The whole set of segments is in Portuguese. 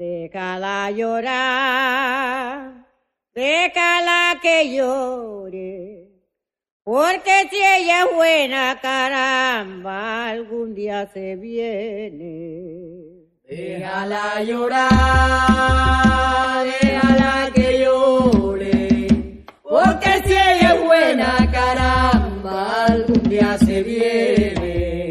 Déjala llorar, déjala que llore, porque si ella es buena, caramba, algún día se viene. Déjala llorar, déjala que llore, porque si ella es buena, caramba, algún día se viene.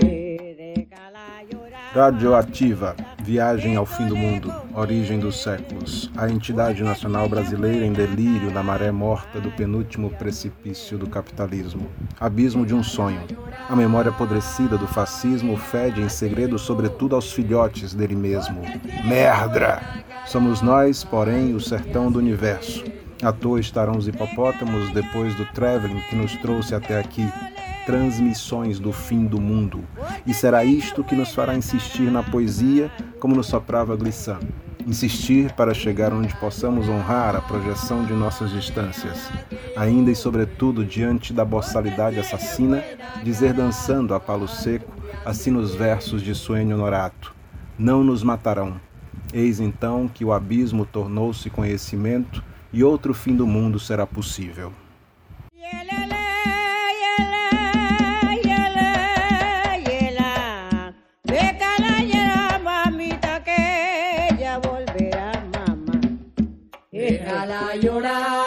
Déjala llorar. Radioativa, Viagem ao Fim do Mundo, Origem dos Séculos, a entidade nacional brasileira em delírio na maré morta do penúltimo precipício do capitalismo, abismo de um sonho. A memória apodrecida do fascismo fede em segredo sobretudo aos filhotes dele mesmo. Merdra! Somos nós, porém, o sertão do universo. À toa estarão os hipopótamos depois do traveling que nos trouxe até aqui, transmissões do fim do mundo. E será isto que nos fará insistir na poesia, como nos soprava Glissant. Insistir para chegar onde possamos honrar a projeção de nossas distâncias. Ainda e sobretudo diante da boçalidade assassina, dizer dançando a palo seco, assim nos versos de Suênio Norato: Não nos matarão. Eis então que o abismo tornou-se conhecimento e outro fim do mundo será possível. Déjala llorar,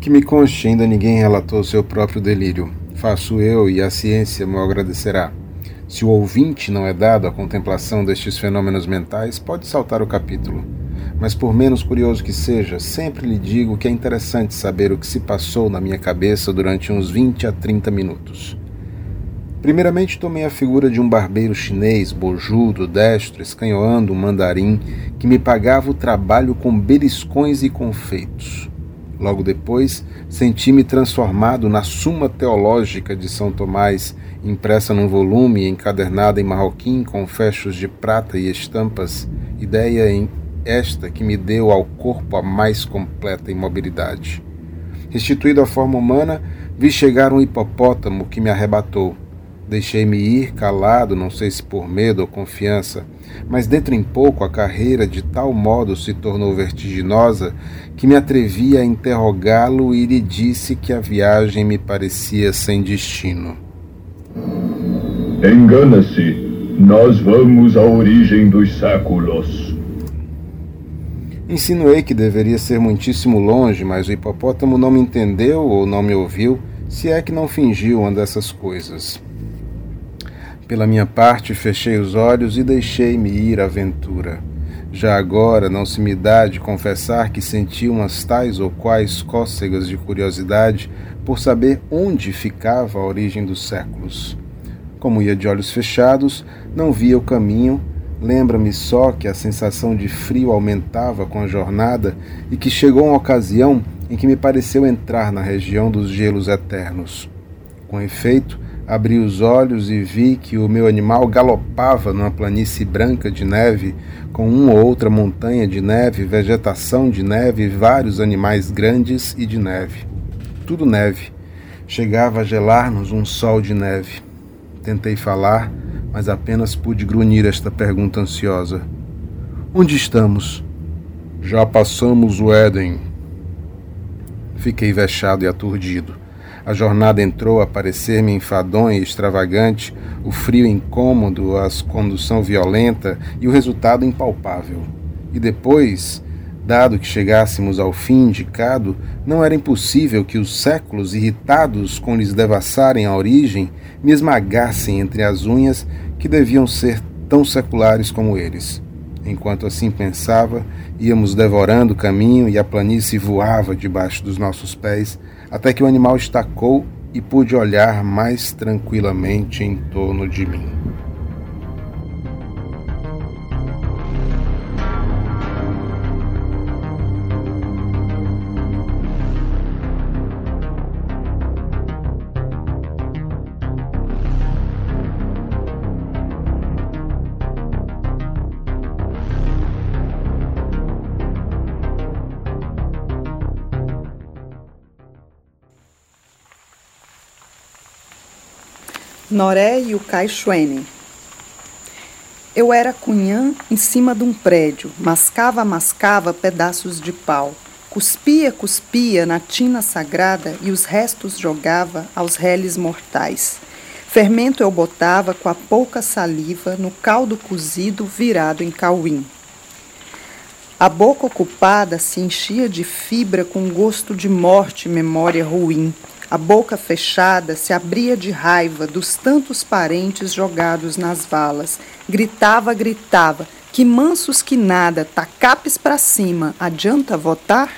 Que me conste, ainda ninguém relatou seu próprio delírio. Faço eu e a ciência me agradecerá. Se o ouvinte não é dado à contemplação destes fenômenos mentais, pode saltar o capítulo. Mas por menos curioso que seja, sempre lhe digo que é interessante saber o que se passou na minha cabeça durante uns 20 a 30 minutos. Primeiramente tomei a figura de um barbeiro chinês, bojudo, destro, escanhoando um mandarim, que me pagava o trabalho com beliscões e confeitos. Logo depois, senti-me transformado na Suma Teológica de São Tomás, impressa num volume encadernada em marroquim com fechos de prata e estampas, ideia em esta que me deu ao corpo a mais completa imobilidade. Restituído à forma humana, vi chegar um hipopótamo que me arrebatou. Deixei-me ir calado, não sei se por medo ou confiança, mas dentro em pouco a carreira de tal modo se tornou vertiginosa que me atrevi a interrogá-lo e lhe disse que a viagem me parecia sem destino. Engana-se. Nós vamos à origem dos séculos. Insinuei que deveria ser muitíssimo longe, mas o hipopótamo não me entendeu ou não me ouviu, se é que não fingiu uma dessas coisas. Pela minha parte, fechei os olhos e deixei-me ir à aventura. Já agora não se me dá de confessar que senti umas tais ou quais cócegas de curiosidade por saber onde ficava a origem dos séculos. Como ia de olhos fechados, não via o caminho. Lembra-me só que a sensação de frio aumentava com a jornada e que chegou uma ocasião em que me pareceu entrar na região dos gelos eternos. Com efeito, abri os olhos e vi que o meu animal galopava numa planície branca de neve, com uma ou outra montanha de neve, vegetação de neve e vários animais grandes e de neve. Tudo neve. Chegava a gelar-nos um sol de neve. Tentei falar, mas apenas pude grunhir esta pergunta ansiosa: Onde estamos? Já passamos o Éden. Fiquei vexado e aturdido. A jornada entrou a parecer-me enfadonha e extravagante, o frio incômodo, a condução violenta e o resultado impalpável. E depois Dado que chegássemos ao fim indicado, não era impossível que os séculos, irritados com lhes devassarem a origem, me esmagassem entre as unhas que deviam ser tão seculares como eles. Enquanto assim pensava, íamos devorando o caminho e a planície voava debaixo dos nossos pés, até que o animal estacou e pude olhar mais tranquilamente em torno de mim. Noré e o Caixuene. Eu era cunhã em cima de um prédio, mascava, mascava pedaços de pau, cuspia, cuspia na tina sagrada e os restos jogava aos reles mortais. Fermento eu botava com a pouca saliva no caldo cozido virado em cauim. A boca ocupada se enchia de fibra com gosto de morte memória ruim. A boca fechada se abria de raiva dos tantos parentes jogados nas valas. Gritava, gritava. Que mansos que nada, tacapes para cima, adianta votar?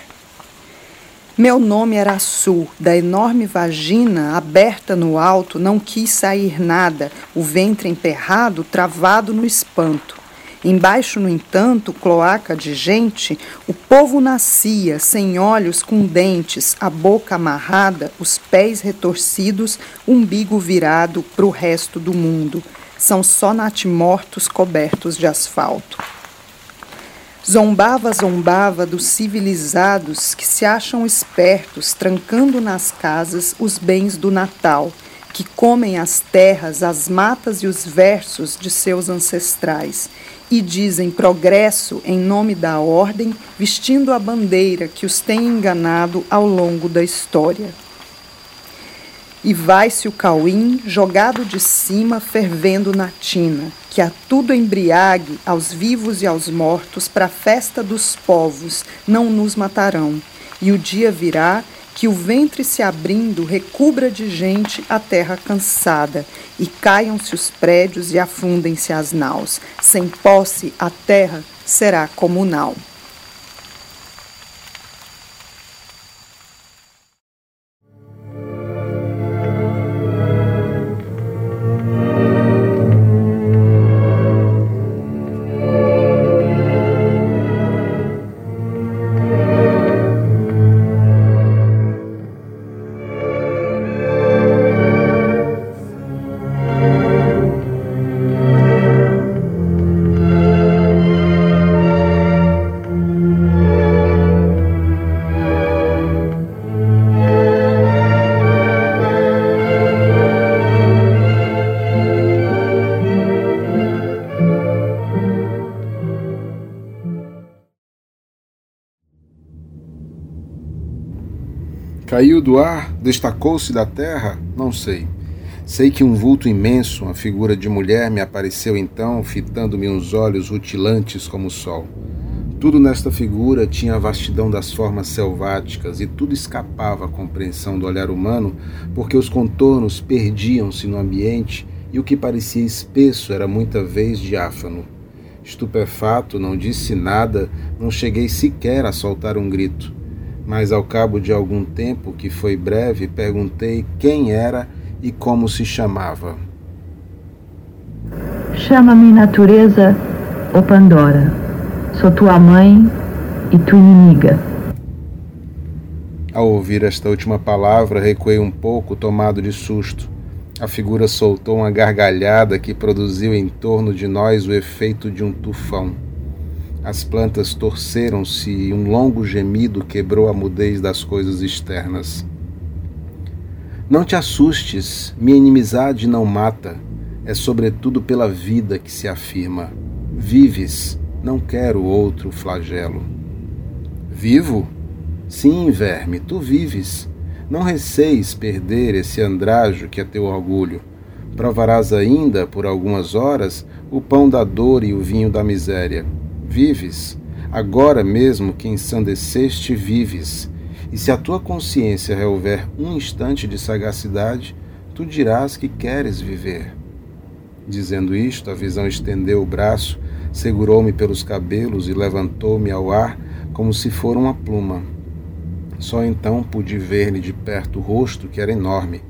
Meu nome era Sul, da enorme vagina aberta no alto, não quis sair nada, o ventre emperrado, travado no espanto. Embaixo, no entanto, cloaca de gente, o povo nascia, sem olhos, com dentes, a boca amarrada, os pés retorcidos, umbigo virado para o resto do mundo. São só natimortos cobertos de asfalto. Zombava, zombava dos civilizados que se acham espertos, trancando nas casas os bens do Natal, que comem as terras, as matas e os versos de seus ancestrais e dizem progresso em nome da ordem, vestindo a bandeira que os tem enganado ao longo da história. E vai-se o cauim, jogado de cima, fervendo na tina, que a tudo embriague, aos vivos e aos mortos, para a festa dos povos, não nos matarão. E o dia virá que o ventre se abrindo recubra de gente a terra cansada, e caiam-se os prédios e afundem-se as naus. Sem posse, a terra será comunal. Caiu do ar? Destacou-se da terra? Não sei. Sei que um vulto imenso, uma figura de mulher, me apareceu então, fitando-me uns olhos rutilantes como o sol. Tudo nesta figura tinha a vastidão das formas selváticas e tudo escapava à compreensão do olhar humano, porque os contornos perdiam-se no ambiente e o que parecia espesso era muita vez diáfano. Estupefato, não disse nada, não cheguei sequer a soltar um grito mas ao cabo de algum tempo, que foi breve, perguntei quem era e como se chamava. Chama-me natureza ou Pandora. Sou tua mãe e tua inimiga. Ao ouvir esta última palavra, recuei um pouco, tomado de susto. A figura soltou uma gargalhada que produziu em torno de nós o efeito de um tufão. As plantas torceram-se e um longo gemido quebrou a mudez das coisas externas. Não te assustes, minha inimizade não mata, é sobretudo pela vida que se afirma. Vives, não quero outro flagelo. Vivo? Sim, verme, tu vives. Não receis perder esse andrajo que é teu orgulho. Provarás ainda, por algumas horas, o pão da dor e o vinho da miséria Vives, agora mesmo que ensandeceste vives, e se a tua consciência revolver um instante de sagacidade, tu dirás que queres viver. Dizendo isto, a visão estendeu o braço, segurou-me pelos cabelos e levantou-me ao ar como se for uma pluma. Só então pude ver-lhe de perto o rosto, que era enorme,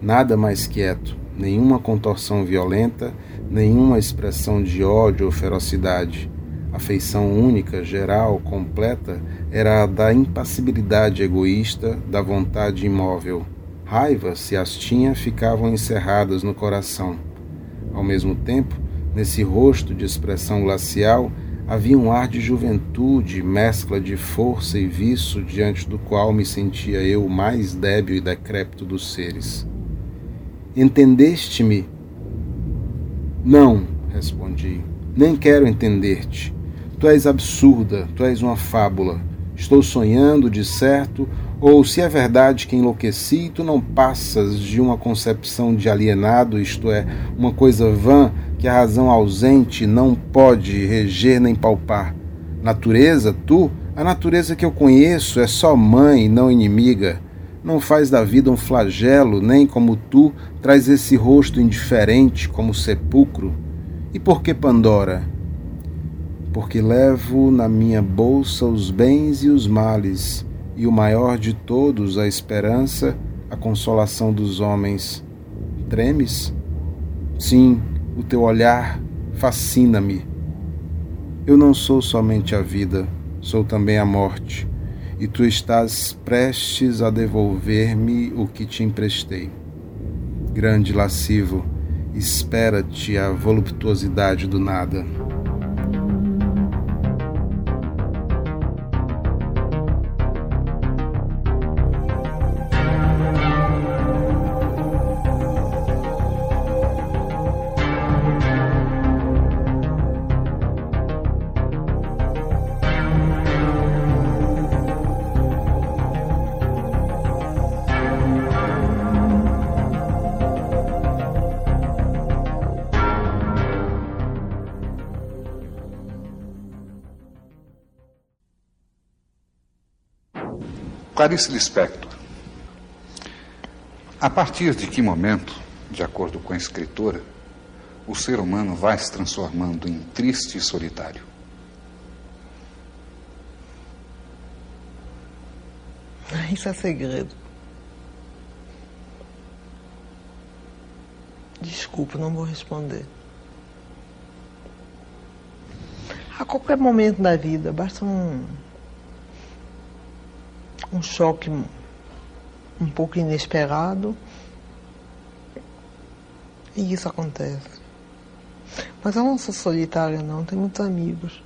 nada mais quieto, nenhuma contorção violenta, nenhuma expressão de ódio ou ferocidade. A feição única, geral, completa, era a da impassibilidade egoísta, da vontade imóvel. Raiva, se as tinha, ficavam encerradas no coração. Ao mesmo tempo, nesse rosto de expressão glacial, havia um ar de juventude, mescla de força e vício, diante do qual me sentia eu o mais débil e decrépito dos seres. Entendeste-me? Não, respondi. Nem quero entender-te. Tu és absurda, tu és uma fábula. Estou sonhando, de certo, ou se é verdade que enlouqueci, tu não passas de uma concepção de alienado, isto é, uma coisa vã que a razão ausente não pode reger nem palpar. Natureza, tu, a natureza que eu conheço é só mãe, não inimiga. Não faz da vida um flagelo, nem como tu traz esse rosto indiferente como sepulcro. E por que Pandora? Porque levo na minha bolsa os bens e os males e o maior de todos, a esperança, a consolação dos homens. Tremes? Sim, o teu olhar fascina-me. Eu não sou somente a vida, sou também a morte, e tu estás prestes a devolver-me o que te emprestei. Grande lascivo, espera-te a voluptuosidade do nada. Clarice Lispector. A partir de que momento, de acordo com a escritora, o ser humano vai se transformando em triste e solitário? Isso é segredo. Desculpa, não vou responder. A qualquer momento da vida, basta um um choque um pouco inesperado. E isso acontece. Mas eu não sou solitária, não, tenho muitos amigos.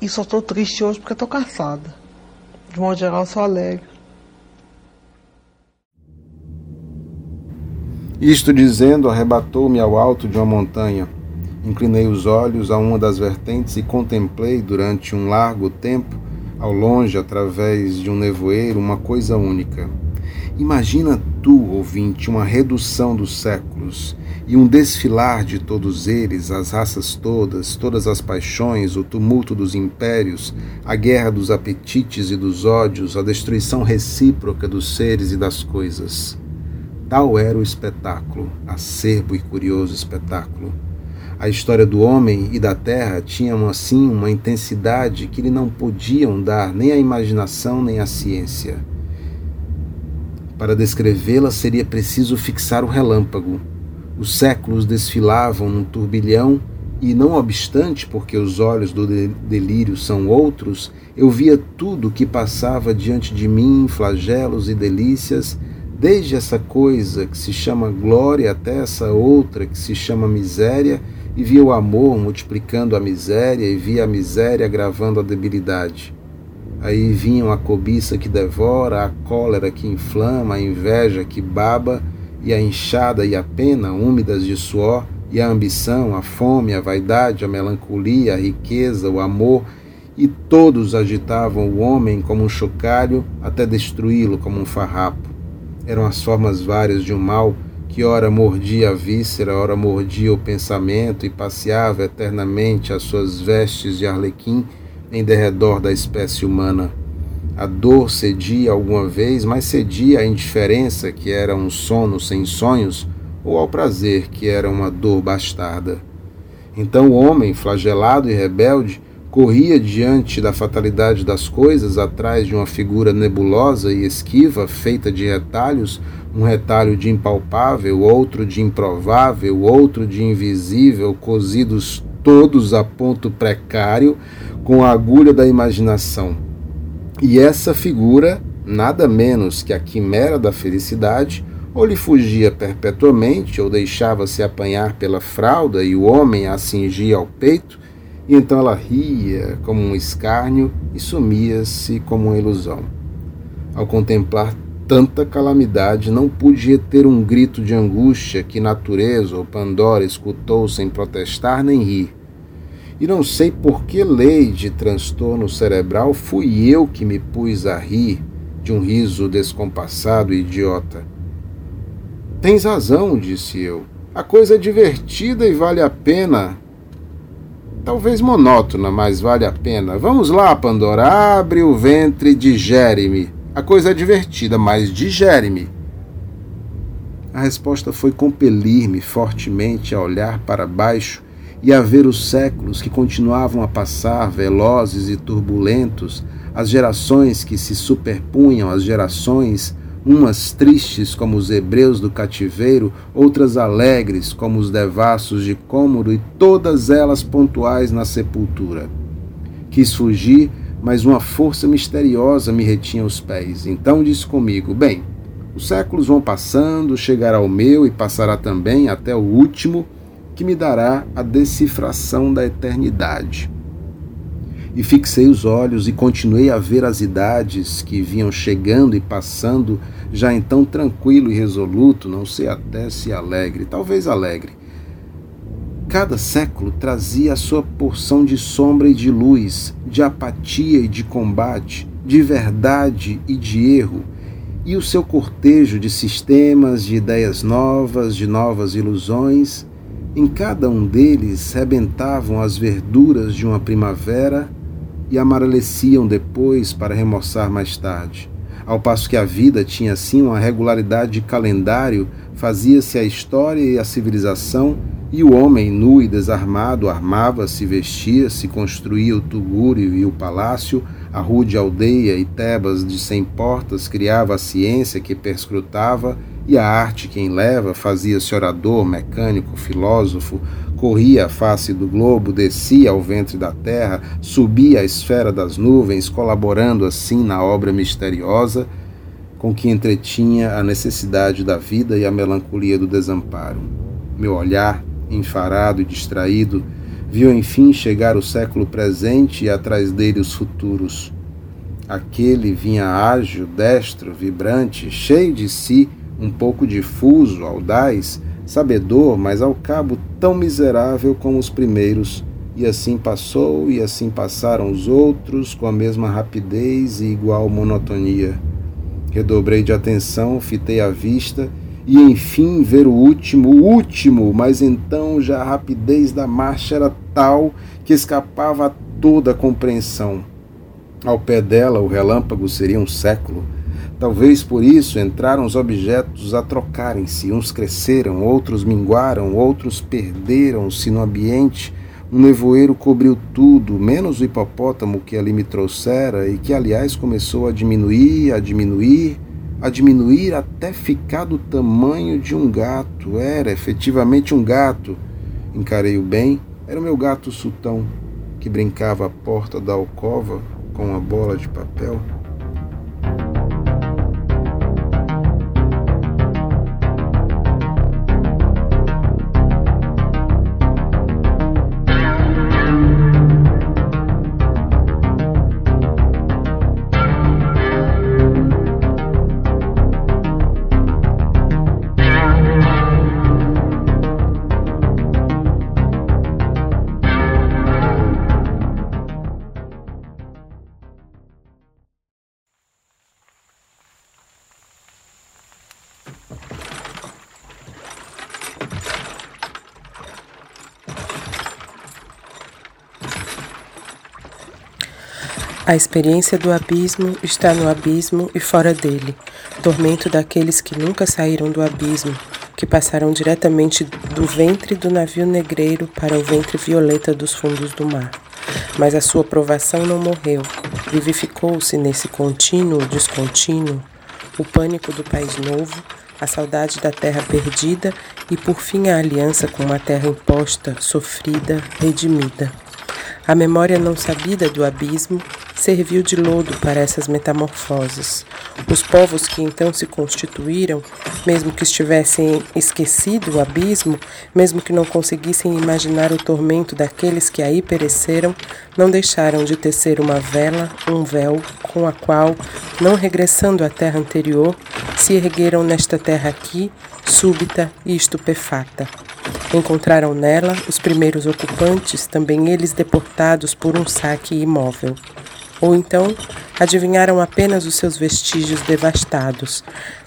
E só estou triste hoje porque estou cansada. De modo geral, sou alegre. Isto dizendo, arrebatou-me ao alto de uma montanha Inclinei os olhos a uma das vertentes e contemplei durante um largo tempo, ao longe, através de um nevoeiro, uma coisa única. Imagina tu, ouvinte, uma redução dos séculos e um desfilar de todos eles, as raças todas, todas as paixões, o tumulto dos impérios, a guerra dos apetites e dos ódios, a destruição recíproca dos seres e das coisas. Tal era o espetáculo, acerbo e curioso espetáculo. A história do homem e da terra tinha assim uma intensidade que lhe não podiam dar nem a imaginação nem a ciência. Para descrevê-la seria preciso fixar o relâmpago. Os séculos desfilavam num turbilhão e, não obstante, porque os olhos do delírio são outros, eu via tudo o que passava diante de mim, flagelos e delícias, desde essa coisa que se chama glória até essa outra que se chama miséria e via o amor multiplicando a miséria e via a miséria agravando a debilidade. Aí vinham a cobiça que devora, a cólera que inflama, a inveja que baba, e a enxada e a pena úmidas de suor, e a ambição, a fome, a vaidade, a melancolia, a riqueza, o amor, e todos agitavam o homem como um chocalho até destruí-lo como um farrapo. Eram as formas várias de um mal que ora mordia a víscera, ora mordia o pensamento e passeava eternamente as suas vestes de arlequim em derredor da espécie humana. A dor cedia alguma vez, mas cedia à indiferença, que era um sono sem sonhos, ou ao prazer, que era uma dor bastarda. Então o homem, flagelado e rebelde, corria diante da fatalidade das coisas atrás de uma figura nebulosa e esquiva, feita de retalhos, um retalho de impalpável, outro de improvável, outro de invisível, cozidos todos a ponto precário com a agulha da imaginação. E essa figura, nada menos que a quimera da felicidade, ou lhe fugia perpetuamente, ou deixava-se apanhar pela fralda e o homem a cingia ao peito, e então ela ria como um escárnio e sumia-se como uma ilusão. Ao contemplar tanta calamidade, não pude ter um grito de angústia que natureza ou Pandora escutou sem protestar nem rir. E não sei por que lei de transtorno cerebral fui eu que me pus a rir de um riso descompassado e idiota. Tens razão, disse eu. A coisa é divertida e vale a pena. Talvez monótona, mas vale a pena. Vamos lá, Pandora, abre o ventre, digere-me. A coisa é divertida, mas digere-me. A resposta foi compelir-me fortemente a olhar para baixo e a ver os séculos que continuavam a passar, velozes e turbulentos, as gerações que se superpunham às gerações, umas tristes como os hebreus do cativeiro, outras alegres como os devassos de Cômodo e todas elas pontuais na sepultura. Quis fugir, mas uma força misteriosa me retinha os pés. Então disse comigo: Bem, os séculos vão passando, chegará o meu e passará também até o último, que me dará a decifração da eternidade. E fixei os olhos e continuei a ver as idades que vinham chegando e passando, já então tranquilo e resoluto, não sei até se alegre, talvez alegre, Cada século trazia a sua porção de sombra e de luz, de apatia e de combate, de verdade e de erro, e o seu cortejo de sistemas, de ideias novas, de novas ilusões. Em cada um deles rebentavam as verduras de uma primavera e amareleciam depois para remoçar mais tarde. Ao passo que a vida tinha assim uma regularidade de calendário, fazia-se a história e a civilização e o homem, nu e desarmado, armava-se, vestia-se, construía o tugúrio e o palácio, a rude aldeia e Tebas de cem portas criava a ciência que perscrutava, e a arte quem leva fazia-se orador, mecânico, filósofo, corria a face do globo, descia ao ventre da terra, subia à esfera das nuvens, colaborando assim na obra misteriosa com que entretinha a necessidade da vida e a melancolia do desamparo. Meu olhar enfarado e distraído, viu enfim chegar o século presente e atrás dele os futuros. Aquele vinha ágil, destro, vibrante, cheio de si, um pouco difuso, audaz, sabedor, mas ao cabo tão miserável como os primeiros. E assim passou, e assim passaram os outros, com a mesma rapidez e igual monotonia. Redobrei de atenção, fitei a vista e enfim ver o último, o último, mas então já a rapidez da marcha era tal que escapava a toda a compreensão. Ao pé dela, o relâmpago seria um século. Talvez por isso entraram os objetos a trocarem-se. Uns cresceram, outros minguaram, outros perderam-se no ambiente. Um nevoeiro cobriu tudo, menos o hipopótamo que ali me trouxera e que, aliás, começou a diminuir, a diminuir a diminuir até ficar do tamanho de um gato. Era efetivamente um gato. Encarei-o bem, era o meu gato sultão, que brincava à porta da alcova com uma bola de papel. A experiência do abismo está no abismo e fora dele, tormento daqueles que nunca saíram do abismo, que passaram diretamente do ventre do navio negreiro para o ventre violeta dos fundos do mar. Mas a sua provação não morreu, vivificou-se nesse contínuo descontínuo, o pânico do país novo, a saudade da terra perdida e por fim a aliança com uma terra imposta, sofrida, redimida. A memória não sabida do abismo serviu de lodo para essas metamorfoses. Os povos que então se constituíram, mesmo que estivessem esquecido o abismo, mesmo que não conseguissem imaginar o tormento daqueles que aí pereceram, não deixaram de tecer uma vela, um véu, com a qual, não regressando à terra anterior, se ergueram nesta terra aqui, súbita e estupefata. Encontraram nela os primeiros ocupantes, também eles deportados por um saque imóvel. Ou então adivinharam apenas os seus vestígios devastados,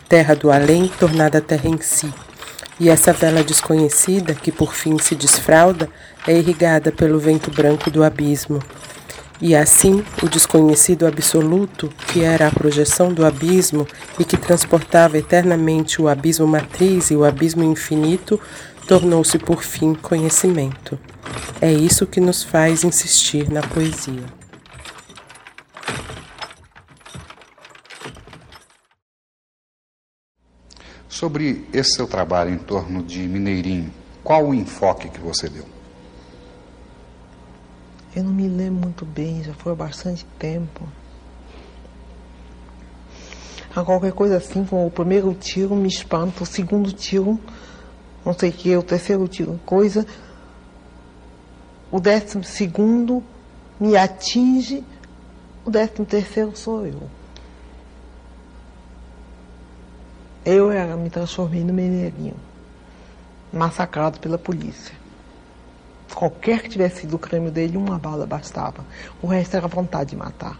terra do além tornada terra em si. E essa vela desconhecida, que por fim se desfralda, é irrigada pelo vento branco do abismo. E assim, o desconhecido absoluto, que era a projeção do abismo e que transportava eternamente o abismo matriz e o abismo infinito, tornou-se por fim conhecimento. É isso que nos faz insistir na poesia. Sobre esse seu trabalho em torno de Mineirinho, qual o enfoque que você deu? Eu não me lembro muito bem, já foi há bastante tempo. A qualquer coisa assim, como o primeiro tiro me espanta, o segundo tiro, não sei o que, o terceiro tiro, coisa. O décimo segundo me atinge, o décimo terceiro sou eu. Eu era, me transformei no mineirinho, massacrado pela polícia. Qualquer que tivesse sido o crânio dele, uma bala bastava. O resto era vontade de matar.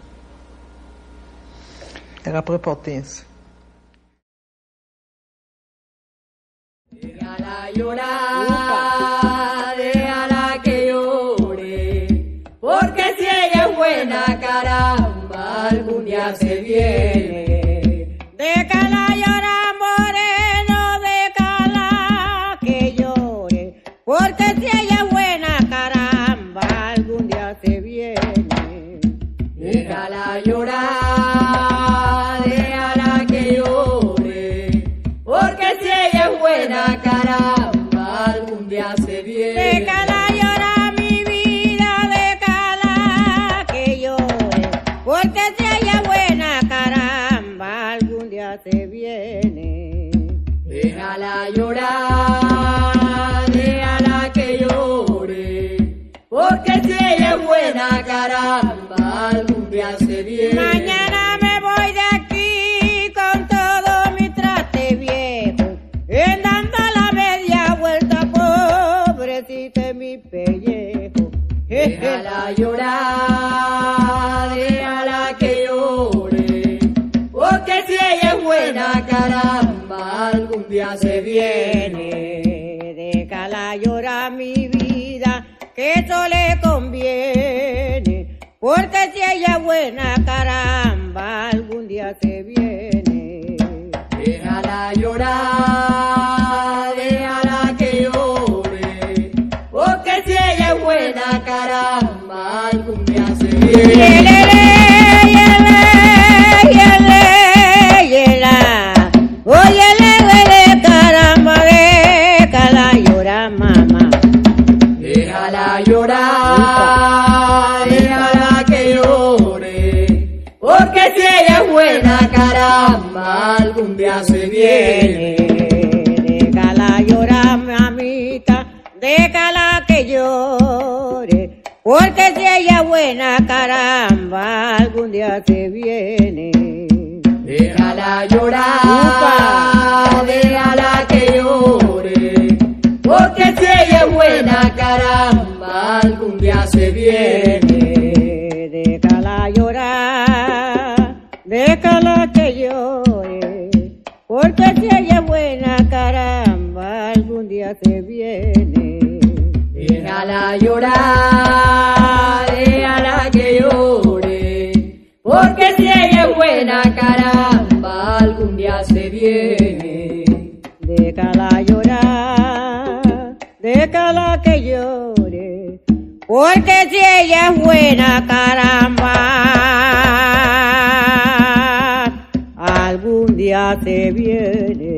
Era prepotência. Día se viene. Déjala llorar, déjala que llore, porque si ella es buena, caramba, algún día se viene. Mañana me voy de aquí con todo mi traste viejo, en dando la media vuelta, pobrecita mi pellejo. Déjala llorar, porque si ella es buena, caramba, algún día se viene. Déjala llorar, déjala que llore, porque si ella es buena, caramba, algún día se viene. Buena, caramba, algún día se viene. Déjala llorar, déjala que llore, porque si ella es buena, caramba, algún día se viene. Porque si ella es buena, caramba, algún día se viene.